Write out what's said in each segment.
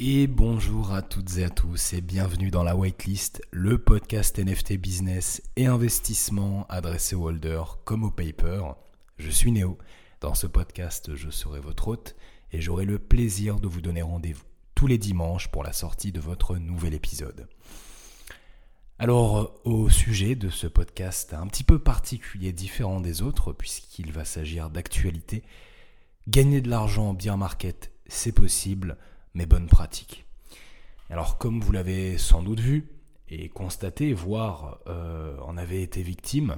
Et bonjour à toutes et à tous et bienvenue dans la Whitelist, le podcast NFT business et investissement adressé aux holders comme aux paper. Je suis Néo. Dans ce podcast, je serai votre hôte et j'aurai le plaisir de vous donner rendez-vous tous les dimanches pour la sortie de votre nouvel épisode. Alors, au sujet de ce podcast un petit peu particulier, différent des autres, puisqu'il va s'agir d'actualité, gagner de l'argent en beer market, c'est possible, mais bonne pratique. Alors, comme vous l'avez sans doute vu et constaté, voire euh, en avez été victime,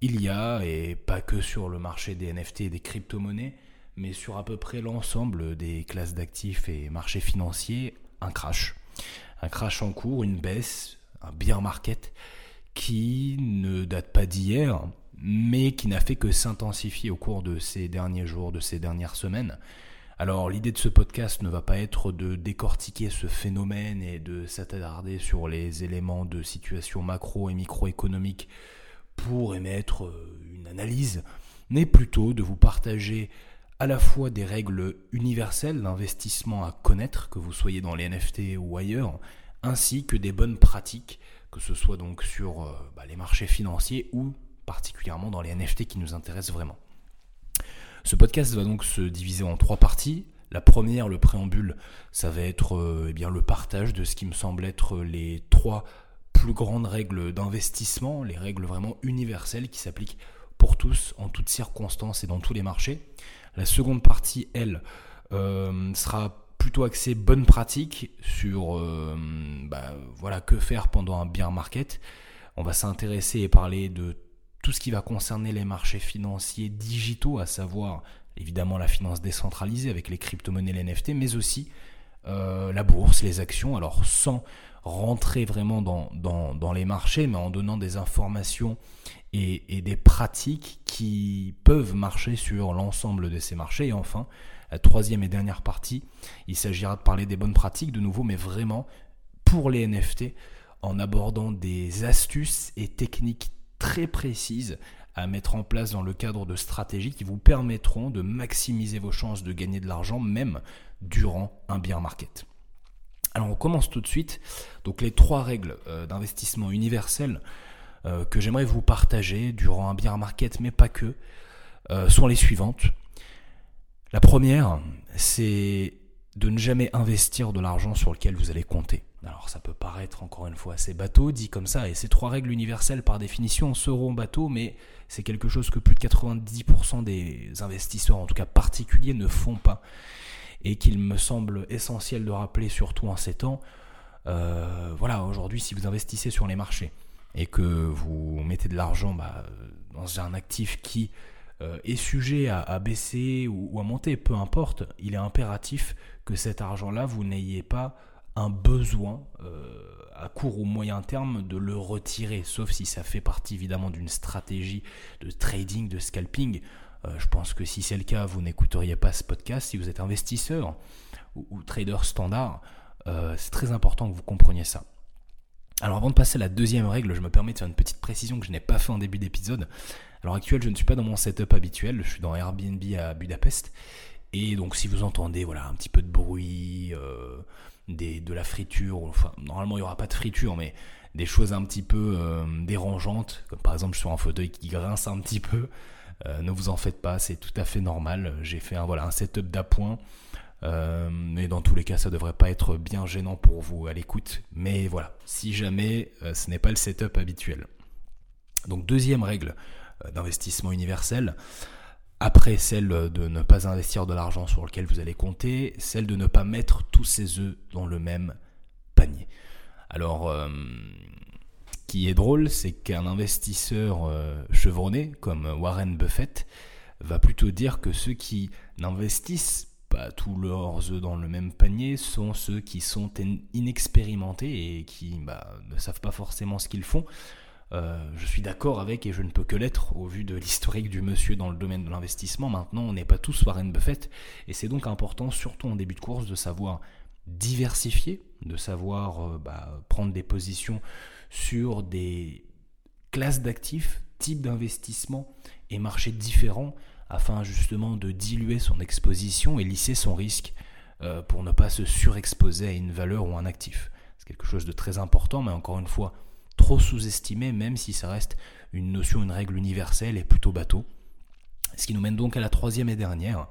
il y a, et pas que sur le marché des NFT et des crypto-monnaies, mais sur à peu près l'ensemble des classes d'actifs et marchés financiers, un crash. Un crash en cours, une baisse, un beer market qui ne date pas d'hier, mais qui n'a fait que s'intensifier au cours de ces derniers jours, de ces dernières semaines. Alors l'idée de ce podcast ne va pas être de décortiquer ce phénomène et de s'attarder sur les éléments de situation macro et microéconomique pour émettre euh, une analyse, mais plutôt de vous partager à la fois des règles universelles d'investissement à connaître, que vous soyez dans les NFT ou ailleurs, ainsi que des bonnes pratiques, que ce soit donc sur euh, bah, les marchés financiers ou particulièrement dans les NFT qui nous intéressent vraiment. Ce podcast va donc se diviser en trois parties. La première, le préambule, ça va être euh, eh bien, le partage de ce qui me semble être les trois plus grandes règles d'investissement, les règles vraiment universelles qui s'appliquent pour tous, en toutes circonstances et dans tous les marchés. La seconde partie, elle, euh, sera plutôt axé bonne pratique sur euh, bah, voilà que faire pendant un bear market. On va s'intéresser et parler de tout ce qui va concerner les marchés financiers digitaux, à savoir évidemment la finance décentralisée avec les crypto-monnaies, les NFT, mais aussi euh, la bourse, les actions. Alors sans rentrer vraiment dans, dans, les marchés, mais en donnant des informations et, et des pratiques qui peuvent marcher sur l'ensemble de ces marchés. Et enfin, la troisième et dernière partie, il s'agira de parler des bonnes pratiques de nouveau, mais vraiment pour les NFT, en abordant des astuces et techniques très précises à mettre en place dans le cadre de stratégies qui vous permettront de maximiser vos chances de gagner de l'argent même durant un bear market. Alors on commence tout de suite. Donc les trois règles euh, d'investissement universel euh, que j'aimerais vous partager durant un bear market, mais pas que, euh, sont les suivantes. La première, c'est de ne jamais investir de l'argent sur lequel vous allez compter. Alors ça peut paraître encore une fois assez bateau dit comme ça, et ces trois règles universelles par définition seront bateau, mais c'est quelque chose que plus de 90% des investisseurs, en tout cas particuliers, ne font pas, et qu'il me semble essentiel de rappeler surtout en ces temps. Euh, voilà, aujourd'hui si vous investissez sur les marchés et que vous mettez de l'argent bah, dans un actif qui euh, est sujet à, baisser ou, à monter, peu importe, il est impératif que cet argent-là, vous n'ayez pas un besoin euh, à court ou moyen terme de le retirer, sauf si ça fait partie évidemment d'une stratégie de trading, de scalping. Euh, je pense que si c'est le cas, vous n'écouteriez pas ce podcast. Si vous êtes investisseur ou, trader standard, c'est très important que vous compreniez ça. Alors avant de passer à la deuxième règle, je me permets de faire une petite précision que je n'ai pas fait en début d'épisode. À l'heure actuelle, je ne suis pas dans mon setup habituel, je suis dans Airbnb à Budapest. Et donc si vous entendez voilà, un petit peu de bruit, euh, de la friture, normalement il n'y aura pas de friture, mais des choses un petit peu euh, dérangeantes, comme par exemple sur un fauteuil qui grince un petit peu, euh, ne vous en faites pas, c'est tout à fait normal. J'ai fait voilà, un setup d'appoint. Mais dans tous les cas, ça devrait pas être bien gênant pour vous à l'écoute. Mais voilà, si jamais ce n'est pas le setup habituel. Donc deuxième règle euh, d'investissement universel. Après celle de ne pas investir de l'argent sur lequel vous allez compter, celle de ne pas mettre tous ses œufs dans le même panier. Alors, euh, qui est drôle, c'est qu'un investisseur euh, chevronné comme Warren Buffett va plutôt dire que ceux qui n'investissent pas tous leurs œufs dans le même panier sont ceux qui sont inexpérimentés et qui bah, ne savent pas forcément ce qu'ils font. Euh, je suis d'accord avec et je ne peux que l'être au vu de l'historique du monsieur dans le domaine de l'investissement. Maintenant, on n'est pas tous Warren Buffett et c'est donc important, surtout en début de course, de savoir diversifier, de savoir euh, bah, prendre des positions sur des classes d'actifs, types d'investissement et marchés différents afin justement de diluer son exposition et lisser son risque euh, pour ne pas se surexposer à une valeur ou un actif. C'est quelque chose de très important, mais encore une fois, trop sous-estimé, même si ça reste une notion, une règle universelle et plutôt bateau. Ce qui nous mène donc à la troisième et dernière.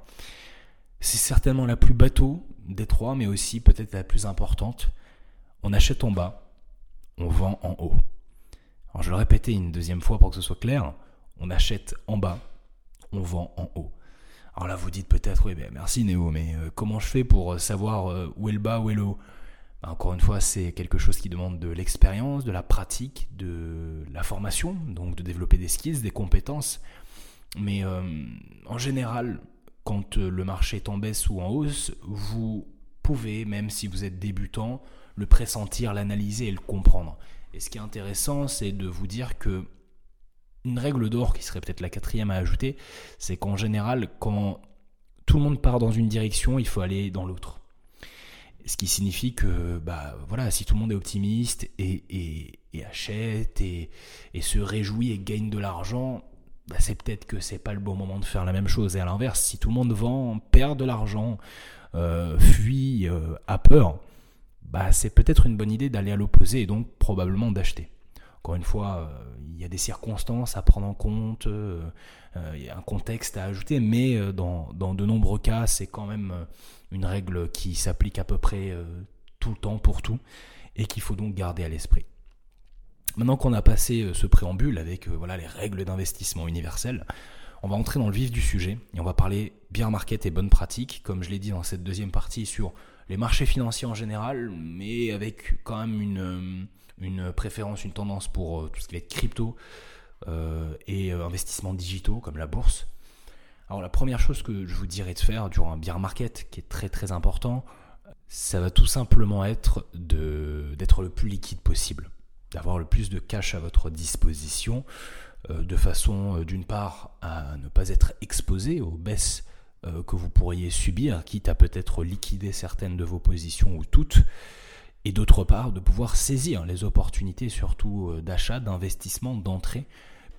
C'est certainement la plus bateau des trois, mais aussi peut-être la plus importante. On achète en bas, on vend en haut. Alors je vais le répéter une deuxième fois pour que ce soit clair. On achète en bas, on vend en haut. Alors là, vous dites peut-être, oui, ben merci Néo, mais euh, comment je fais pour savoir euh, où est le bas, où est le haut? Ben, Encore une fois, c'est quelque chose qui demande de l'expérience, de la pratique, de la formation, donc de développer des skills, des compétences. Mais euh, en général, quand le marché est en baisse ou en hausse, vous pouvez, même si vous êtes débutant, le pressentir, l'analyser et le comprendre. Et ce qui est intéressant, c'est de vous dire que une règle d'or qui serait peut-être la quatrième à ajouter, c'est qu'en général, quand tout le monde part dans une direction, il faut aller dans l'autre. Ce qui signifie que, bah voilà, si tout le monde est optimiste et, achète et, se réjouit et gagne de l'argent, bah c'est peut-être que c'est pas le bon moment de faire la même chose. Et à l'inverse, si tout le monde vend, perd de l'argent, euh, fuit, euh, a peur, bah c'est peut-être une bonne idée d'aller à l'opposé et donc probablement d'acheter. Encore une fois, euh, il y a des circonstances à prendre en compte, euh, euh, il y a un contexte à ajouter, mais dans, de nombreux cas, c'est quand même une règle qui s'applique à peu près tout le temps pour tout et qu'il faut donc garder à l'esprit. Maintenant qu'on a passé ce préambule avec voilà les règles d'investissement universelles, on va entrer dans le vif du sujet et on va parler bien market et bonnes pratiques, comme je l'ai dit dans cette deuxième partie sur les marchés financiers en général, mais avec quand même une, une préférence, une tendance pour euh, tout ce qui va être crypto euh, et euh, investissements digitaux comme la bourse. Alors la première chose que je vous dirais de faire durant un bear market qui est très très important, ça va tout simplement être d'être le plus liquide possible, d'avoir le plus de cash à votre disposition, de façon d'une part à ne pas être exposé aux baisses que vous pourriez subir, quitte à peut-être liquider certaines de vos positions ou toutes, et d'autre part de pouvoir saisir les opportunités surtout euh, d'achat, d'investissement, d'entrée,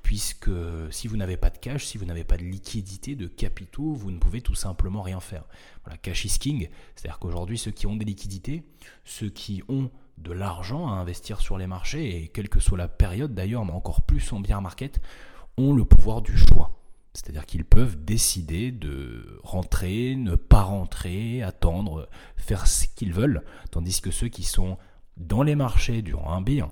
puisque si vous n'avez pas de cash, si vous n'avez pas de liquidité, de capitaux, vous ne pouvez tout simplement rien faire. Voilà, cash is king, c'est-à-dire qu'aujourd'hui ceux qui ont des liquidités, ceux qui ont de l'argent à investir sur les marchés, et quelle que soit la période d'ailleurs, mais encore plus en bien market, ont le pouvoir du choix. C'est-à-dire qu'ils peuvent décider de rentrer, ne pas rentrer, attendre, faire ce qu'ils veulent, tandis que ceux qui sont dans les marchés durant un bien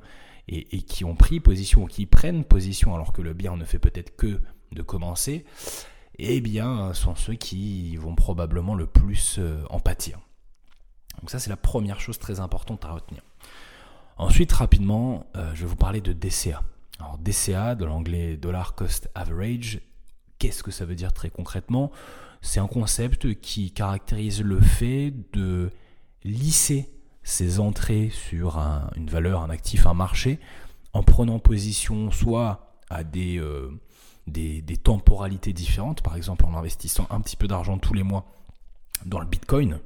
et, qui ont pris position ou qui prennent position alors que le bien ne fait peut-être que de commencer, eh bien, sont ceux qui vont probablement le plus euh, en pâtir. Donc ça, c'est la première chose très importante à retenir. Ensuite, rapidement, euh, je vais vous parler de DCA. Alors DCA, de l'anglais Dollar Cost Average, Qu'est-ce que ça veut dire très concrètement C'est un concept qui caractérise le fait de lisser ses entrées sur une valeur, un actif, un marché, en prenant position soit à euh, des, temporalités différentes, par exemple en investissant un petit peu d'argent tous les mois dans le Bitcoin,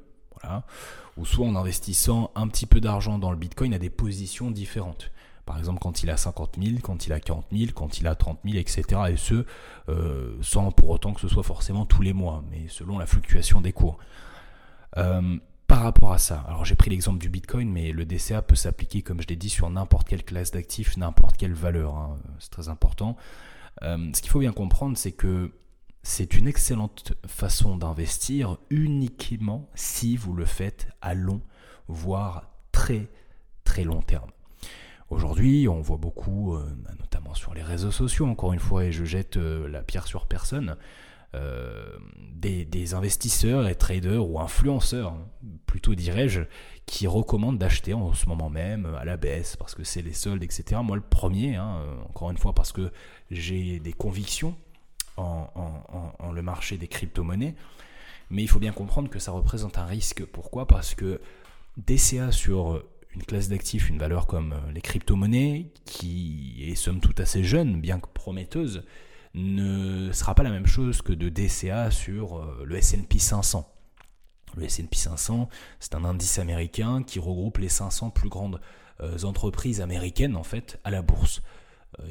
ou soit en investissant un petit peu d'argent dans le Bitcoin à des positions différentes. Par exemple, quand il a 50 000, quand il a 40 000, quand il a 30 000, etc. Et ce, euh, sans pour autant que ce soit forcément tous les mois, mais selon la fluctuation des cours. Euh, par rapport à ça, alors j'ai pris l'exemple du Bitcoin, mais le DCA peut s'appliquer, comme je l'ai dit, sur n'importe quelle classe d'actifs, n'importe quelle valeur. Hein. C'est très important. Euh, ce qu'il faut bien comprendre, c'est que c'est une excellente façon d'investir uniquement si vous le faites à long, voire très très long terme. Aujourd'hui, on voit beaucoup, euh, notamment sur les réseaux sociaux, encore une fois, et je jette euh, la pierre sur personne, euh, des, investisseurs et traders ou influenceurs, plutôt dirais-je, qui recommandent d'acheter en ce moment même à la baisse parce que c'est les soldes, etc. Moi, le premier, hein, encore une fois, parce que j'ai des convictions en, en le marché des crypto-monnaies, mais il faut bien comprendre que ça représente un risque. Pourquoi? Parce que DCA sur une classe d'actifs, une valeur comme euh, les crypto-monnaies, qui est somme toute assez jeune, bien que prometteuse, ne sera pas la même chose que de DCA sur euh, le S&P 500. Le S&P 500, c'est un indice américain qui regroupe les 500 plus grandes euh, entreprises américaines en fait à la bourse.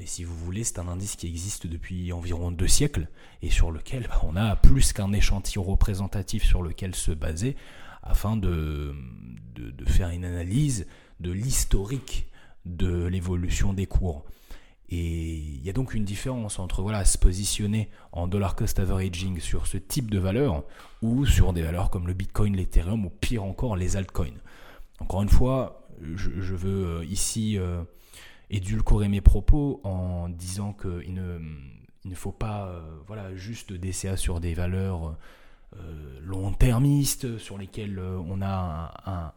Et si vous voulez, c'est un indice qui existe depuis environ deux siècles et sur lequel bah, on a plus qu'un échantillon représentatif sur lequel se baser afin de, de, faire une analyse de l'historique de l'évolution des cours. Et il y a donc une différence entre voilà, se positionner en dollar cost averaging sur ce type de valeur ou sur des valeurs comme le Bitcoin, l'Ethereum ou pire encore les altcoins. Encore une fois, je, veux euh, ici euh, édulcorer mes propos en disant qu'il ne, il ne faut pas euh, voilà, juste DCA sur des valeurs long-termistes sur lesquelles on a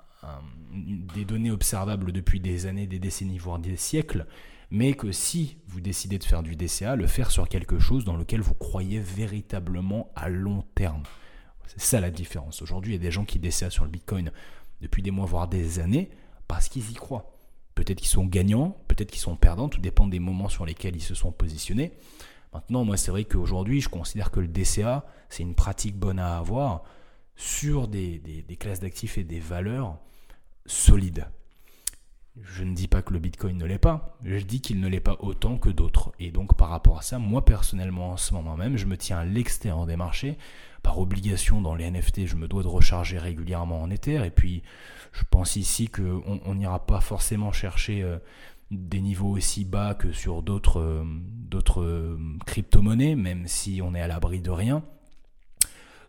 des données observables depuis des années, des décennies, voire des siècles, mais que si vous décidez de faire du DCA, le faire sur quelque chose dans lequel vous croyez véritablement à long terme. C'est ça la différence. Aujourd'hui, il y a des gens qui DCA sur le Bitcoin depuis des mois, voire des années, parce qu'ils y croient. Peut-être qu'ils sont gagnants, peut-être qu'ils sont perdants, tout dépend des moments sur lesquels ils se sont positionnés. Maintenant, moi, c'est vrai qu'aujourd'hui, je considère que le DCA, c'est une pratique bonne à avoir sur des, classes d'actifs et des valeurs solides. Je ne dis pas que le Bitcoin ne l'est pas, je dis qu'il ne l'est pas autant que d'autres. Et donc par rapport à ça, moi personnellement en ce moment même, je me tiens à l'extérieur des marchés. Par obligation dans les NFT, je me dois de recharger régulièrement en Ether. Et puis je pense ici qu'on n'ira pas forcément chercher euh, des niveaux aussi bas que sur d'autres euh, euh, crypto-monnaies, même si on est à l'abri de rien.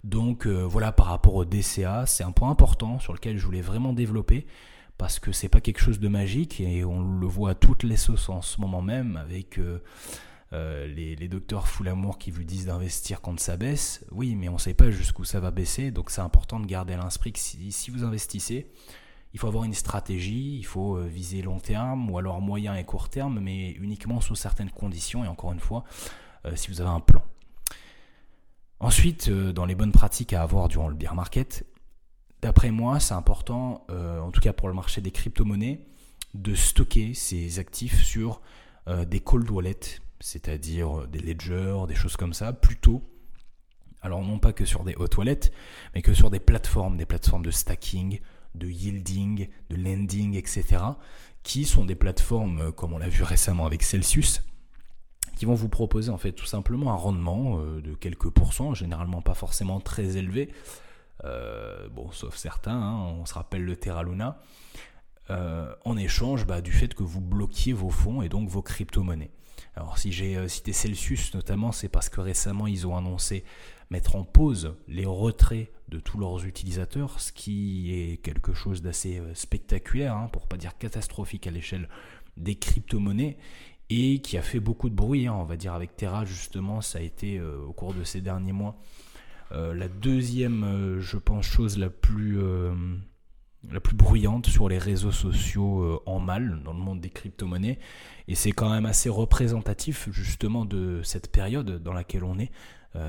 Donc voilà, par rapport au DCA, c'est un point important sur lequel je voulais vraiment développer parce que c'est pas quelque chose de magique et on le voit à toutes les sauces en ce moment même avec euh, euh, les, docteurs full amour qui vous disent d'investir quand ça baisse. Oui, mais on ne sait pas jusqu'où ça va baisser, donc c'est important de garder à l'esprit que si, vous investissez, il faut avoir une stratégie, il faut euh, viser long terme ou alors moyen et court terme, mais uniquement sous certaines conditions et encore une fois, si vous avez un plan. Ensuite, dans les bonnes pratiques à avoir durant le bear market, D'après moi, c'est important, euh, en tout cas pour le marché des crypto-monnaies, de stocker ces actifs sur euh, des cold wallets, c'est-à-dire des ledgers, des choses comme ça, plutôt. Alors non pas que sur des hot wallets, mais que sur des plateformes, des plateformes de stacking, de yielding, de lending, etc., qui sont des plateformes, euh, comme on l'a vu récemment avec Celsius, qui vont vous proposer en fait tout simplement un rendement de quelques pourcents, généralement pas forcément très élevé, euh, bon, sauf certains, hein, on se rappelle le Terra Luna, euh, en échange bah, du fait que vous bloquiez vos fonds et donc vos crypto-monnaies. Alors si j'ai euh, cité Celsius notamment, c'est parce que récemment ils ont annoncé mettre en pause les retraits de tous leurs utilisateurs, ce qui est quelque chose d'assez spectaculaire, hein, pour pas dire catastrophique à l'échelle des crypto-monnaies, et qui a fait beaucoup de bruit, hein, on va dire avec Terra justement, ça a été au cours de ces derniers mois euh, la deuxième, euh, je pense, chose la plus, euh, la plus bruyante sur les réseaux sociaux en mal dans le monde des crypto-monnaies. Et c'est quand même assez représentatif justement de cette période dans laquelle on est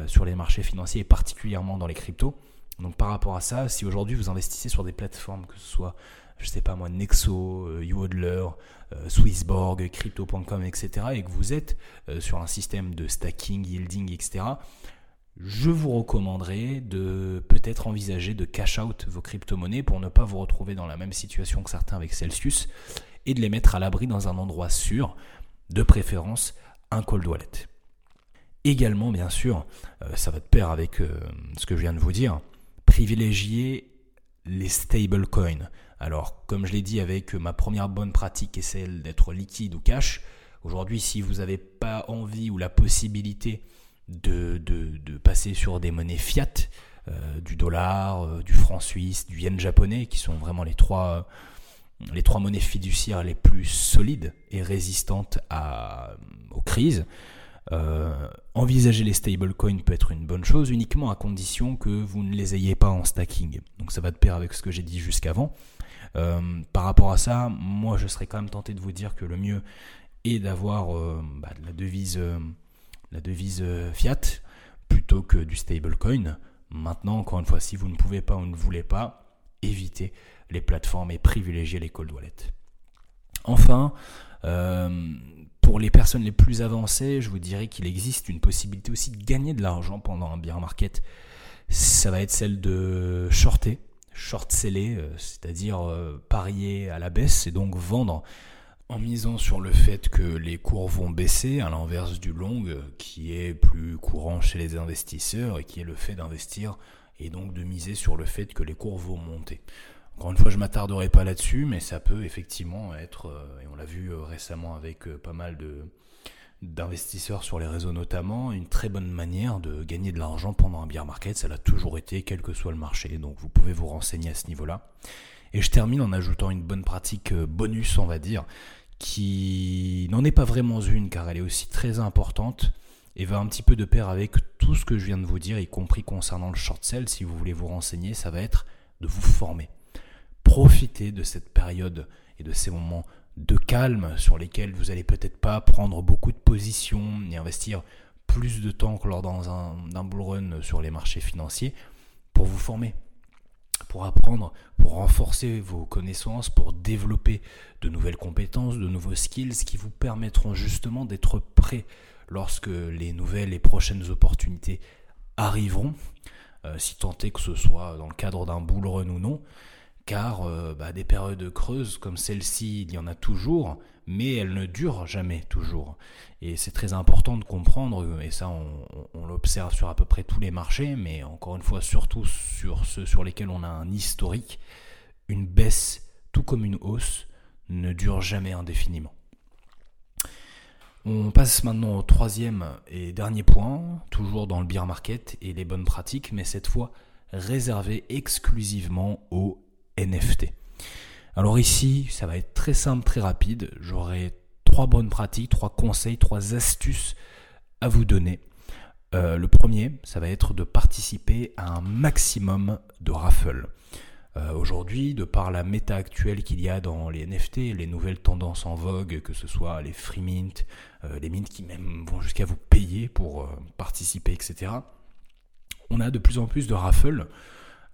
sur les marchés financiers et particulièrement dans les cryptos. Donc par rapport à ça, si aujourd'hui vous investissez sur des plateformes, que ce soit, je sais pas moi, Nexo, YouHodler, Swissborg, Crypto.com, etc., et que vous êtes sur un système de stacking, yielding, etc., je vous recommanderais de peut-être envisager de cash out vos crypto-monnaies pour ne pas vous retrouver dans la même situation que certains avec Celsius et de les mettre à l'abri dans un endroit sûr, de préférence un cold wallet. Également, bien sûr, euh, ça va de pair avec euh, ce que je viens de vous dire, privilégier les stablecoins. Alors, comme je l'ai dit avec ma première bonne pratique est celle d'être liquide ou cash, aujourd'hui, si vous n'avez pas envie ou la possibilité de, de, passer sur des monnaies fiat, euh, du dollar, euh, du franc suisse, du yen japonais, qui sont vraiment les trois, les trois monnaies fiduciaires les plus solides et résistantes aux crises. Euh, envisager les stablecoins peut être une bonne chose uniquement à condition que vous ne les ayez pas en stacking. Donc ça va de pair avec ce que j'ai dit jusqu'avant. par rapport à ça, moi je serais quand même tenté de vous dire que le mieux est d'avoir bah, de la devise euh, fiat plutôt que du stablecoin. Maintenant, encore une fois, si vous ne pouvez pas ou ne voulez pas, évitez les plateformes et privilégiez les cold wallets. Enfin, euh, pour les personnes les plus avancées, je vous dirais qu'il existe une possibilité aussi de gagner de l'argent pendant un bear market. Ça va être celle de shorter, short seller, euh, c'est-à-dire parier à la baisse et donc vendre en misant sur le fait que les cours vont baisser, à l'inverse du long, qui est plus courant chez les investisseurs et qui est le fait d'investir et donc de miser sur le fait que les cours vont monter. Encore une fois, je m'attarderai pas là-dessus, mais ça peut effectivement être, euh, et on l'a vu euh, récemment avec euh, pas mal de d'investisseurs sur les réseaux notamment, une très bonne manière de gagner de l'argent pendant un bear market, ça l'a toujours été, quel que soit le marché, donc vous pouvez vous renseigner à ce niveau-là. Et je termine en ajoutant une bonne pratique bonus, on va dire, qui n'en est pas vraiment une, car elle est aussi très importante, et va un petit peu de pair avec tout ce que je viens de vous dire, y compris concernant le short sell, si vous voulez vous renseigner, ça va être de vous former profitez de cette période et de ces moments de calme sur lesquels vous allez peut-être pas prendre beaucoup de positions ni investir plus de temps que lors d'un bull run sur les marchés financiers pour vous former, pour apprendre, pour renforcer vos connaissances, pour développer de nouvelles compétences, de nouveaux skills qui vous permettront justement d'être prêt lorsque les nouvelles et prochaines opportunités arriveront, euh, si tant est que ce soit dans le cadre d'un bull run ou non, car euh, bah, des périodes creuses comme celle-ci, il y en a toujours, mais elles ne durent jamais toujours. Et c'est très important de comprendre, et ça on, l'observe sur à peu près tous les marchés, mais encore une fois surtout sur ceux sur lesquels on a un historique, une baisse, tout comme une hausse, ne dure jamais indéfiniment. On passe maintenant au troisième et dernier point, toujours dans le beer market et les bonnes pratiques, mais cette fois réservé exclusivement aux NFT. Alors ici, ça va être très simple, très rapide. J'aurai trois bonnes pratiques, trois conseils, trois astuces à vous donner. Euh, le premier, ça va être de participer à un maximum de raffles. Euh, aujourd'hui, de par la méta actuelle qu'il y a dans les NFT, les nouvelles tendances en vogue, que ce soit les free mint, euh, les mints qui même vont jusqu'à vous payer pour participer, etc. On a de plus en plus de raffles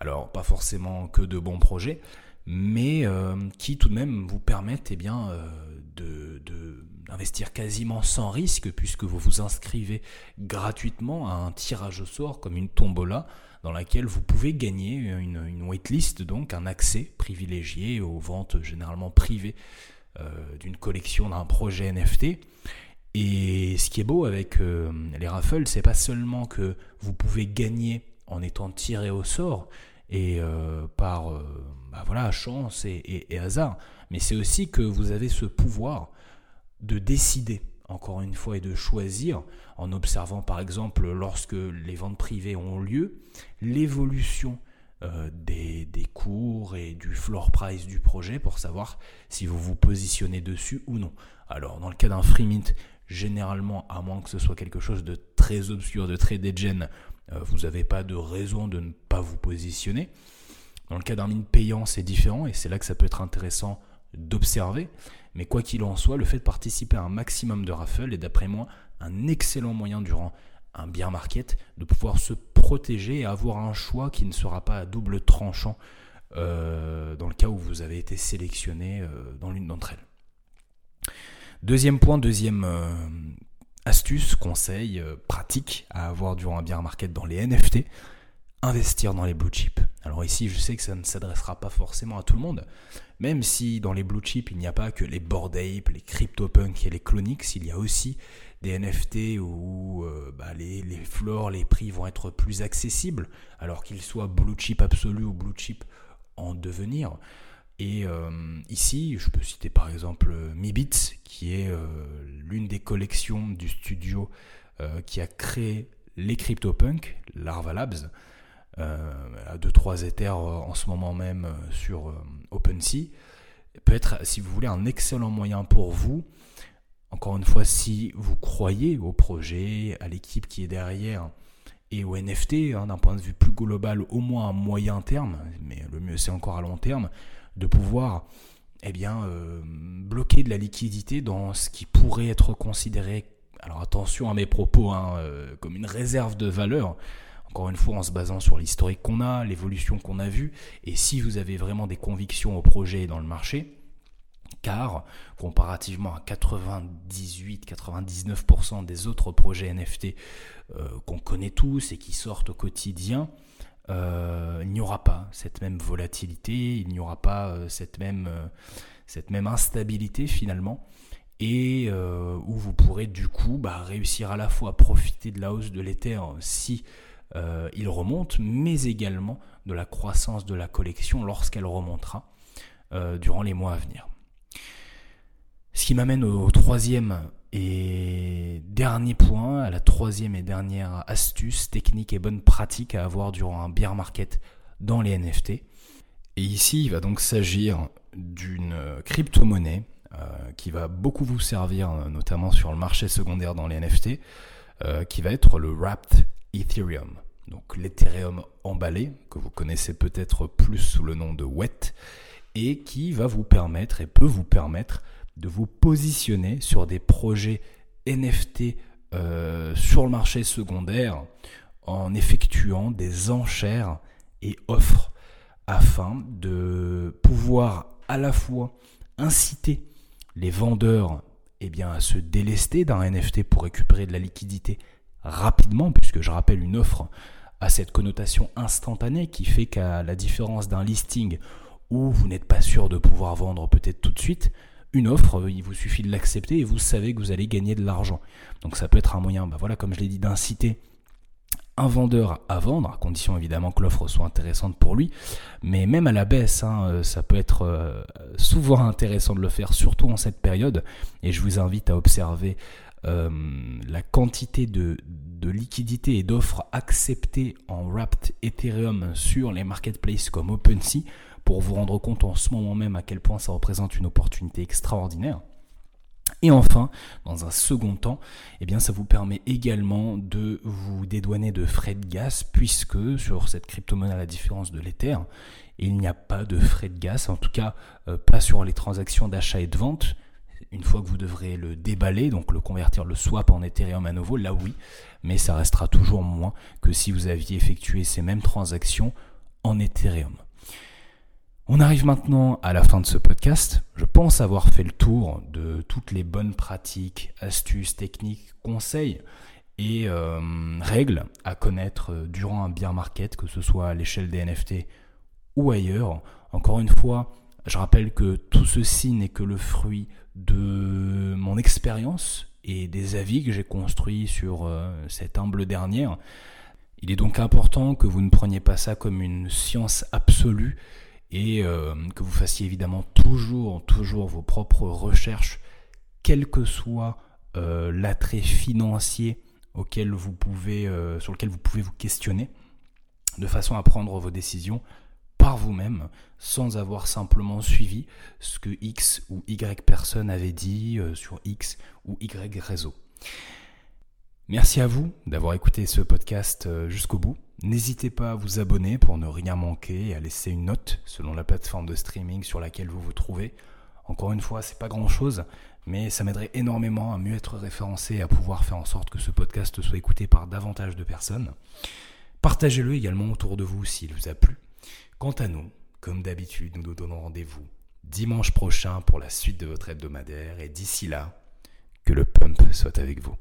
alors, pas forcément que de bons projets, mais euh, qui tout de même vous permettent eh bien, euh, de, d'investir quasiment sans risque, puisque vous vous inscrivez gratuitement à un tirage au sort comme une tombola, dans laquelle vous pouvez gagner une, une waitlist, donc un accès privilégié aux ventes généralement privées euh, d'une collection d'un projet NFT. Et ce qui est beau avec les raffles, c'est pas seulement que vous pouvez gagner en étant tiré au sort et euh, par euh, bah voilà, chance et, hasard, mais c'est aussi que vous avez ce pouvoir de décider, encore une fois, et de choisir, en observant par exemple lorsque les ventes privées ont lieu, l'évolution euh, des, cours et du floor price du projet pour savoir si vous vous positionnez dessus ou non. Alors dans le cas d'un free mint, généralement, à moins que ce soit quelque chose de très obscur, de très euh, vous n'avez pas de raison de ne pas vous positionner. Dans le cas d'un mine payant, c'est différent et c'est là que ça peut être intéressant d'observer. Mais quoi qu'il en soit, le fait de participer à un maximum de raffles est d'après moi un excellent moyen durant un bear market de pouvoir se protéger et avoir un choix qui ne sera pas à double tranchant euh, dans le cas où vous avez été sélectionné euh, dans l'une d'entre elles. Deuxième point, deuxième conseil, euh, pratique à avoir durant un bear market dans les NFT, investir dans les blue chips. Alors ici, je sais que ça ne s'adressera pas forcément à tout le monde, même si dans les blue chips, il n'y a pas que les Bored Ape, les CryptoPunk et les Clonix, il y a aussi des NFT où euh, bah, les, les floors, les prix vont être plus accessibles, alors qu'ils soient blue chip absolu ou blue chip en devenir. Et euh, ici, je peux citer par exemple Mibits, qui est euh, l'une des collections du studio euh, qui a créé les CryptoPunk, Larva Labs, à 2-3 Ethers en ce moment même sur OpenSea, peut être, si vous voulez, un excellent moyen pour vous. Encore une fois, si vous croyez au projet, à l'équipe qui est derrière, et au NFT, hein, d'un point de vue plus global, au moins à moyen terme, mais le mieux c'est encore à long terme, de pouvoir eh bien, euh, bloquer de la liquidité dans ce qui pourrait être considéré, alors attention à mes propos, hein, euh, comme une réserve de valeur, encore une fois en se basant sur l'historique qu'on a, l'évolution qu'on a vue, et si vous avez vraiment des convictions au projet et dans le marché, car comparativement à 98-99% des autres projets NFT euh, qu'on connaît tous et qui sortent au quotidien, euh, il n'y aura pas cette même volatilité, il n'y aura pas euh, cette, même, euh, cette même instabilité finalement, et où vous pourrez du coup bah, réussir à la fois à profiter de la hausse de l'Ether si il remonte, mais également de la croissance de la collection lorsqu'elle remontera durant les mois à venir. Ce qui m'amène au troisième et dernier point, la troisième et dernière astuce, technique et bonne pratique à avoir durant un bear market dans les NFT. Et ici, il va donc s'agir d'une crypto-monnaie euh, qui va beaucoup vous servir, notamment sur le marché secondaire dans les NFT, euh, qui va être le Wrapped Ethereum. Donc l'Ethereum emballé, que vous connaissez peut-être plus sous le nom de WET, et qui va vous permettre et peut vous permettre de vous positionner sur des projets NFT euh, sur le marché secondaire en effectuant des enchères et offres afin de pouvoir à la fois inciter les vendeurs eh à se délester d'un NFT pour récupérer de la liquidité rapidement, puisque je rappelle une offre à cette connotation instantanée qui fait qu'à la différence d'un listing où vous n'êtes pas sûr de pouvoir vendre peut-être tout de suite, une offre, il vous suffit de l'accepter et vous savez que vous allez gagner de l'argent. Donc ça peut être un moyen, bah voilà, comme je l'ai dit, d'inciter un vendeur à vendre, à condition évidemment que l'offre soit intéressante pour lui, mais même à la baisse, hein, euh, ça peut être euh, souvent intéressant de le faire, surtout en cette période, et je vous invite à observer euh, la quantité de, de liquidité et d'offres acceptées en Wrapped Ethereum sur les marketplaces comme OpenSea pour vous rendre compte en ce moment même à quel point ça représente une opportunité extraordinaire. Et enfin, dans un second temps, eh bien, ça vous permet également de vous dédouaner de frais de gaz, puisque sur cette crypto-monnaie, à la différence de l'Ether, il n'y a pas de frais de gaz, en tout cas euh, pas sur les transactions d'achat et de vente. Une fois que vous devrez le déballer, donc le convertir, le swap en Ethereum à nouveau, là oui, mais ça restera toujours moins que si vous aviez effectué ces mêmes transactions en Ethereum. On arrive maintenant à la fin de ce podcast. Je pense avoir fait le tour de toutes les bonnes pratiques, astuces, techniques, conseils et euh, règles à connaître durant un bear market, que ce soit à l'échelle des NFT ou ailleurs. Encore une fois, je rappelle que tout ceci n'est que le fruit de mon expérience et des avis que j'ai construits sur euh, cette humble dernière. Il est donc important que vous ne preniez pas ça comme une science absolue et euh, que vous fassiez évidemment toujours, toujours vos propres recherches, quel que soit euh, l'attrait financier auquel vous pouvez, euh, sur lequel vous pouvez vous questionner, de façon à prendre vos décisions par vous-même, sans avoir simplement suivi ce que X ou Y personne avait dit sur X ou Y réseau. Merci à vous d'avoir écouté ce podcast jusqu'au bout. N'hésitez pas à vous abonner pour ne rien manquer et à laisser une note selon la plateforme de streaming sur laquelle vous vous trouvez. Encore une fois, c'est pas grand chose, mais ça m'aiderait énormément à mieux être référencé et à pouvoir faire en sorte que ce podcast soit écouté par davantage de personnes. Partagez-le également autour de vous s'il vous a plu. Quant à nous, comme d'habitude, nous nous donnons rendez-vous dimanche prochain pour la suite de votre hebdomadaire et d'ici là, que le pump soit avec vous.